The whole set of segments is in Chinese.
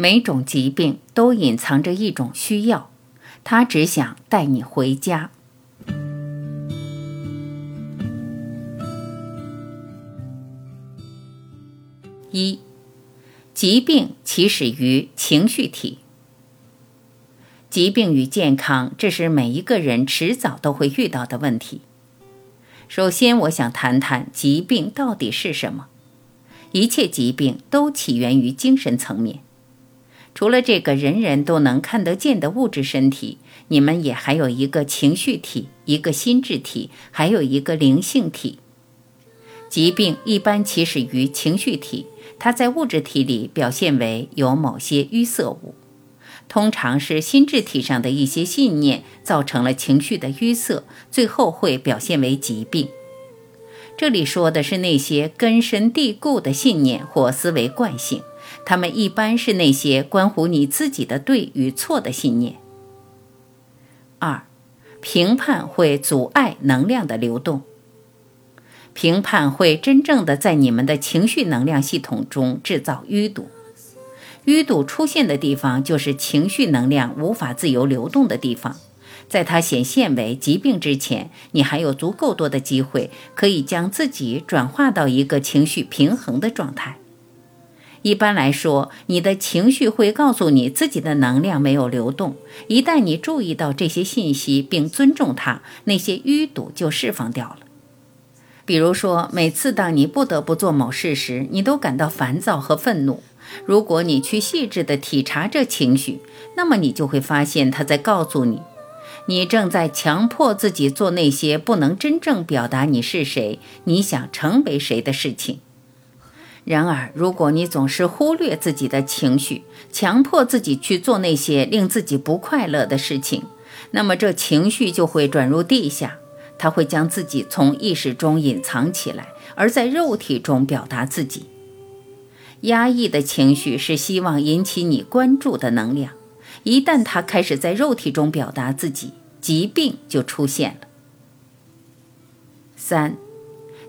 每种疾病都隐藏着一种需要，它只想带你回家。一，疾病起始于情绪体。疾病与健康，这是每一个人迟早都会遇到的问题。首先，我想谈谈疾病到底是什么。一切疾病都起源于精神层面。除了这个人人都能看得见的物质身体，你们也还有一个情绪体，一个心智体，还有一个灵性体。疾病一般起始于情绪体。它在物质体里表现为有某些淤塞物，通常是心智体上的一些信念造成了情绪的淤塞，最后会表现为疾病。这里说的是那些根深蒂固的信念或思维惯性，它们一般是那些关乎你自己的对与错的信念。二，评判会阻碍能量的流动。评判会真正的在你们的情绪能量系统中制造淤堵，淤堵出现的地方就是情绪能量无法自由流动的地方。在它显现为疾病之前，你还有足够多的机会可以将自己转化到一个情绪平衡的状态。一般来说，你的情绪会告诉你自己的能量没有流动。一旦你注意到这些信息并尊重它，那些淤堵就释放掉了。比如说，每次当你不得不做某事时，你都感到烦躁和愤怒。如果你去细致地体察这情绪，那么你就会发现，它在告诉你，你正在强迫自己做那些不能真正表达你是谁、你想成为谁的事情。然而，如果你总是忽略自己的情绪，强迫自己去做那些令自己不快乐的事情，那么这情绪就会转入地下。他会将自己从意识中隐藏起来，而在肉体中表达自己。压抑的情绪是希望引起你关注的能量，一旦它开始在肉体中表达自己，疾病就出现了。三，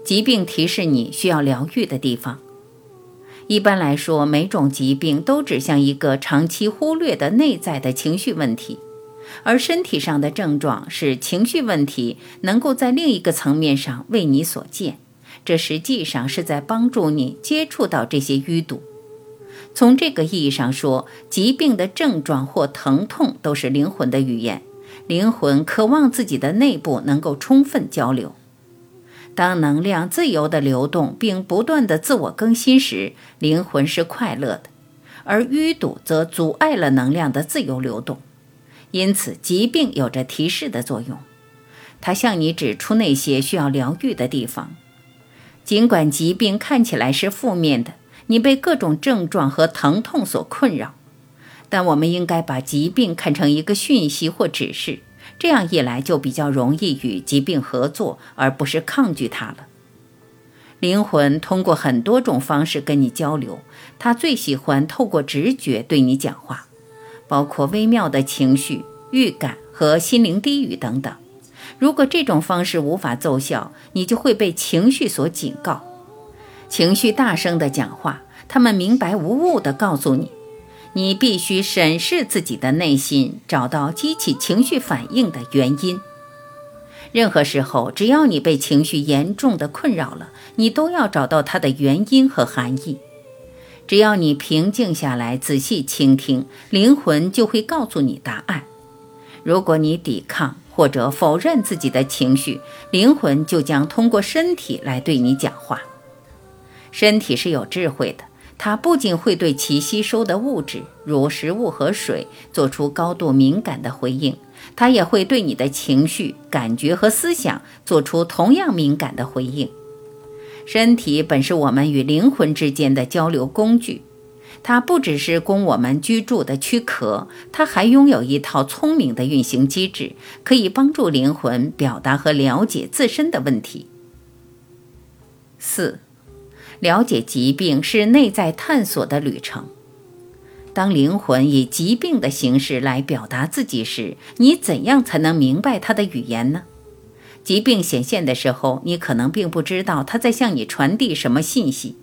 疾病提示你需要疗愈的地方。一般来说，每种疾病都指向一个长期忽略的内在的情绪问题。而身体上的症状是情绪问题能够在另一个层面上为你所见，这实际上是在帮助你接触到这些淤堵。从这个意义上说，疾病的症状或疼痛都是灵魂的语言。灵魂渴望自己的内部能够充分交流。当能量自由地流动并不断地自我更新时，灵魂是快乐的，而淤堵则阻碍了能量的自由流动。因此，疾病有着提示的作用，它向你指出那些需要疗愈的地方。尽管疾病看起来是负面的，你被各种症状和疼痛所困扰，但我们应该把疾病看成一个讯息或指示。这样一来，就比较容易与疾病合作，而不是抗拒它了。灵魂通过很多种方式跟你交流，他最喜欢透过直觉对你讲话。包括微妙的情绪、预感和心灵低语等等。如果这种方式无法奏效，你就会被情绪所警告。情绪大声地讲话，他们明白无误地告诉你，你必须审视自己的内心，找到激起情绪反应的原因。任何时候，只要你被情绪严重的困扰了，你都要找到它的原因和含义。只要你平静下来，仔细倾听，灵魂就会告诉你答案。如果你抵抗或者否认自己的情绪，灵魂就将通过身体来对你讲话。身体是有智慧的，它不仅会对其吸收的物质，如食物和水，做出高度敏感的回应，它也会对你的情绪、感觉和思想做出同样敏感的回应。身体本是我们与灵魂之间的交流工具，它不只是供我们居住的躯壳，它还拥有一套聪明的运行机制，可以帮助灵魂表达和了解自身的问题。四，了解疾病是内在探索的旅程。当灵魂以疾病的形式来表达自己时，你怎样才能明白它的语言呢？疾病显现的时候，你可能并不知道他在向你传递什么信息。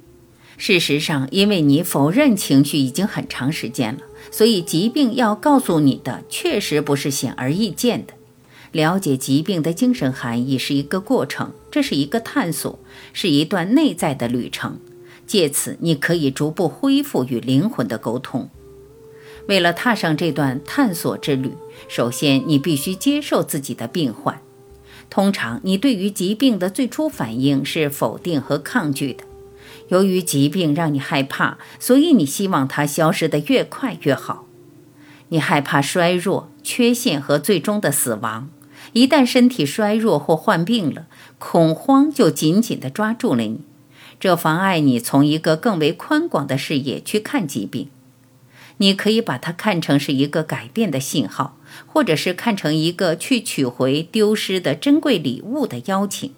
事实上，因为你否认情绪已经很长时间了，所以疾病要告诉你的确实不是显而易见的。了解疾病的精神含义是一个过程，这是一个探索，是一段内在的旅程。借此，你可以逐步恢复与灵魂的沟通。为了踏上这段探索之旅，首先你必须接受自己的病患。通常，你对于疾病的最初反应是否定和抗拒的。由于疾病让你害怕，所以你希望它消失得越快越好。你害怕衰弱、缺陷和最终的死亡。一旦身体衰弱或患病了，恐慌就紧紧地抓住了你，这妨碍你从一个更为宽广的视野去看疾病。你可以把它看成是一个改变的信号，或者是看成一个去取回丢失的珍贵礼物的邀请。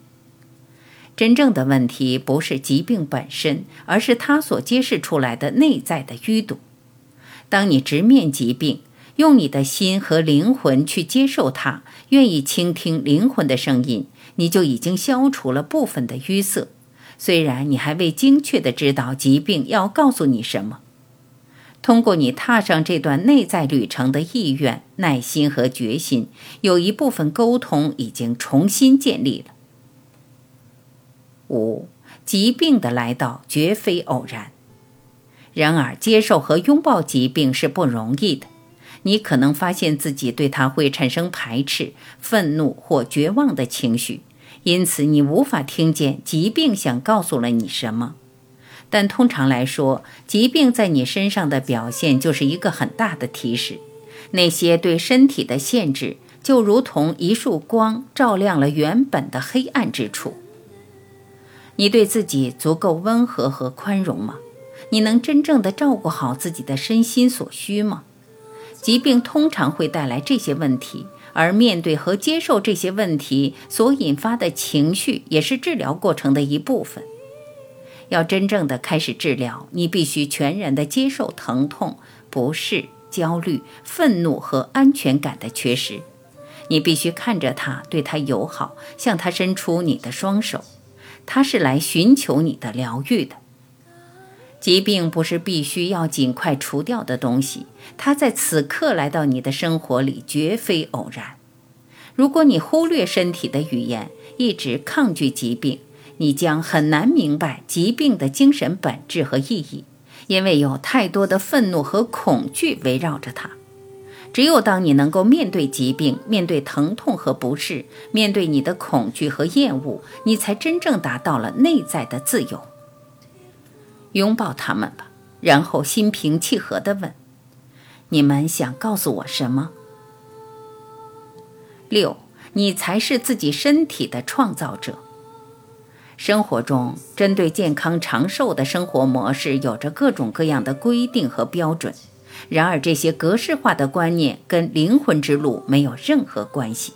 真正的问题不是疾病本身，而是它所揭示出来的内在的淤堵。当你直面疾病，用你的心和灵魂去接受它，愿意倾听灵魂的声音，你就已经消除了部分的淤塞。虽然你还未精确地知道疾病要告诉你什么，通过你踏上这段内在旅程的意愿、耐心和决心，有一部分沟通已经重新建立了。五，疾病的来到绝非偶然。然而，接受和拥抱疾病是不容易的。你可能发现自己对它会产生排斥、愤怒或绝望的情绪，因此你无法听见疾病想告诉了你什么。但通常来说，疾病在你身上的表现就是一个很大的提示。那些对身体的限制，就如同一束光照亮了原本的黑暗之处。你对自己足够温和和宽容吗？你能真正的照顾好自己的身心所需吗？疾病通常会带来这些问题，而面对和接受这些问题所引发的情绪，也是治疗过程的一部分。要真正的开始治疗，你必须全然的接受疼痛、不适、焦虑、愤怒和安全感的缺失。你必须看着它，对它友好，向它伸出你的双手。他是来寻求你的疗愈的。疾病不是必须要尽快除掉的东西，它在此刻来到你的生活里绝非偶然。如果你忽略身体的语言，一直抗拒疾病，你将很难明白疾病的精神本质和意义，因为有太多的愤怒和恐惧围绕着它。只有当你能够面对疾病，面对疼痛和不适，面对你的恐惧和厌恶，你才真正达到了内在的自由。拥抱他们吧，然后心平气和地问：“你们想告诉我什么？”六，你才是自己身体的创造者。生活中，针对健康长寿的生活模式，有着各种各样的规定和标准。然而，这些格式化的观念跟灵魂之路没有任何关系。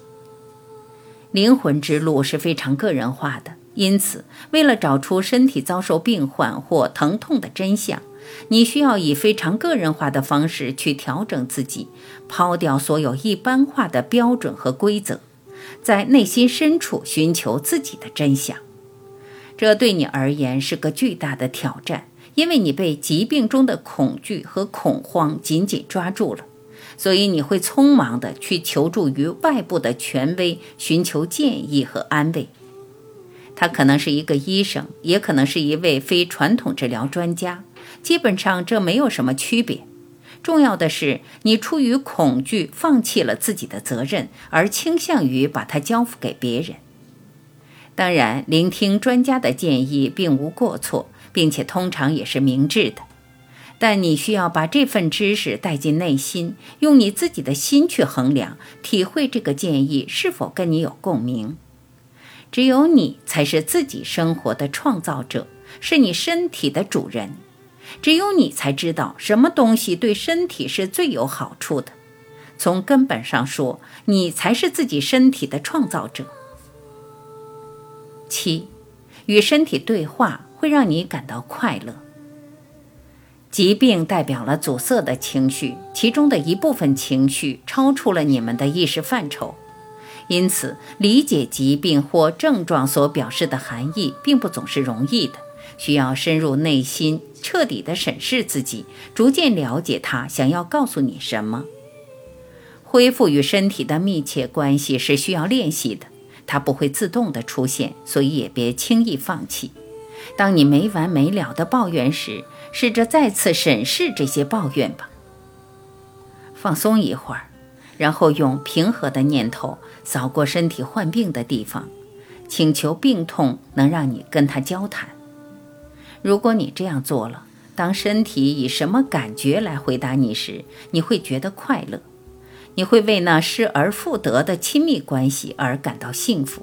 灵魂之路是非常个人化的，因此，为了找出身体遭受病患或疼痛的真相，你需要以非常个人化的方式去调整自己，抛掉所有一般化的标准和规则，在内心深处寻求自己的真相。这对你而言是个巨大的挑战。因为你被疾病中的恐惧和恐慌紧紧抓住了，所以你会匆忙地去求助于外部的权威，寻求建议和安慰。他可能是一个医生，也可能是一位非传统治疗专家，基本上这没有什么区别。重要的是，你出于恐惧放弃了自己的责任，而倾向于把它交付给别人。当然，聆听专家的建议并无过错。并且通常也是明智的，但你需要把这份知识带进内心，用你自己的心去衡量、体会这个建议是否跟你有共鸣。只有你才是自己生活的创造者，是你身体的主人。只有你才知道什么东西对身体是最有好处的。从根本上说，你才是自己身体的创造者。七，与身体对话。会让你感到快乐。疾病代表了阻塞的情绪，其中的一部分情绪超出了你们的意识范畴，因此理解疾病或症状所表示的含义并不总是容易的。需要深入内心，彻底的审视自己，逐渐了解他想要告诉你什么。恢复与身体的密切关系是需要练习的，它不会自动的出现，所以也别轻易放弃。当你没完没了的抱怨时，试着再次审视这些抱怨吧。放松一会儿，然后用平和的念头扫过身体患病的地方，请求病痛能让你跟他交谈。如果你这样做了，当身体以什么感觉来回答你时，你会觉得快乐，你会为那失而复得的亲密关系而感到幸福。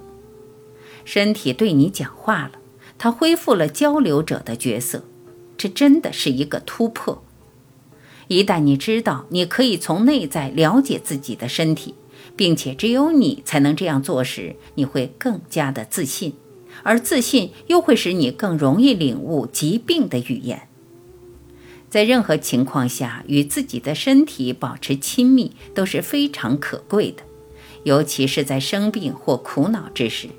身体对你讲话了，它恢复了交流者的角色，这真的是一个突破。一旦你知道你可以从内在了解自己的身体，并且只有你才能这样做时，你会更加的自信，而自信又会使你更容易领悟疾病的语言。在任何情况下，与自己的身体保持亲密都是非常可贵的，尤其是在生病或苦恼之时。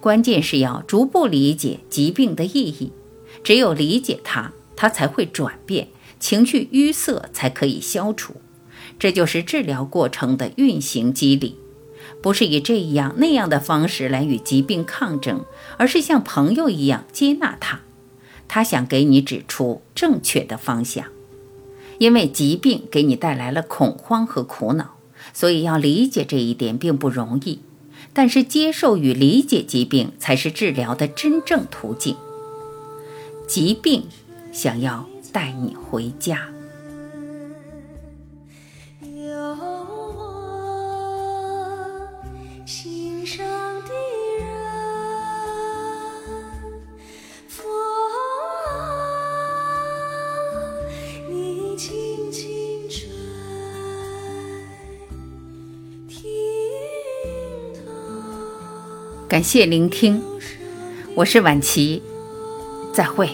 关键是要逐步理解疾病的意义，只有理解它，它才会转变。情绪淤塞才可以消除，这就是治疗过程的运行机理，不是以这样那样的方式来与疾病抗争，而是像朋友一样接纳它。他想给你指出正确的方向，因为疾病给你带来了恐慌和苦恼，所以要理解这一点并不容易。但是接受与理解疾病才是治疗的真正途径。疾病想要。带你回家。有我心上的人，风你轻轻吹，听感谢聆听，我是晚琪，再会。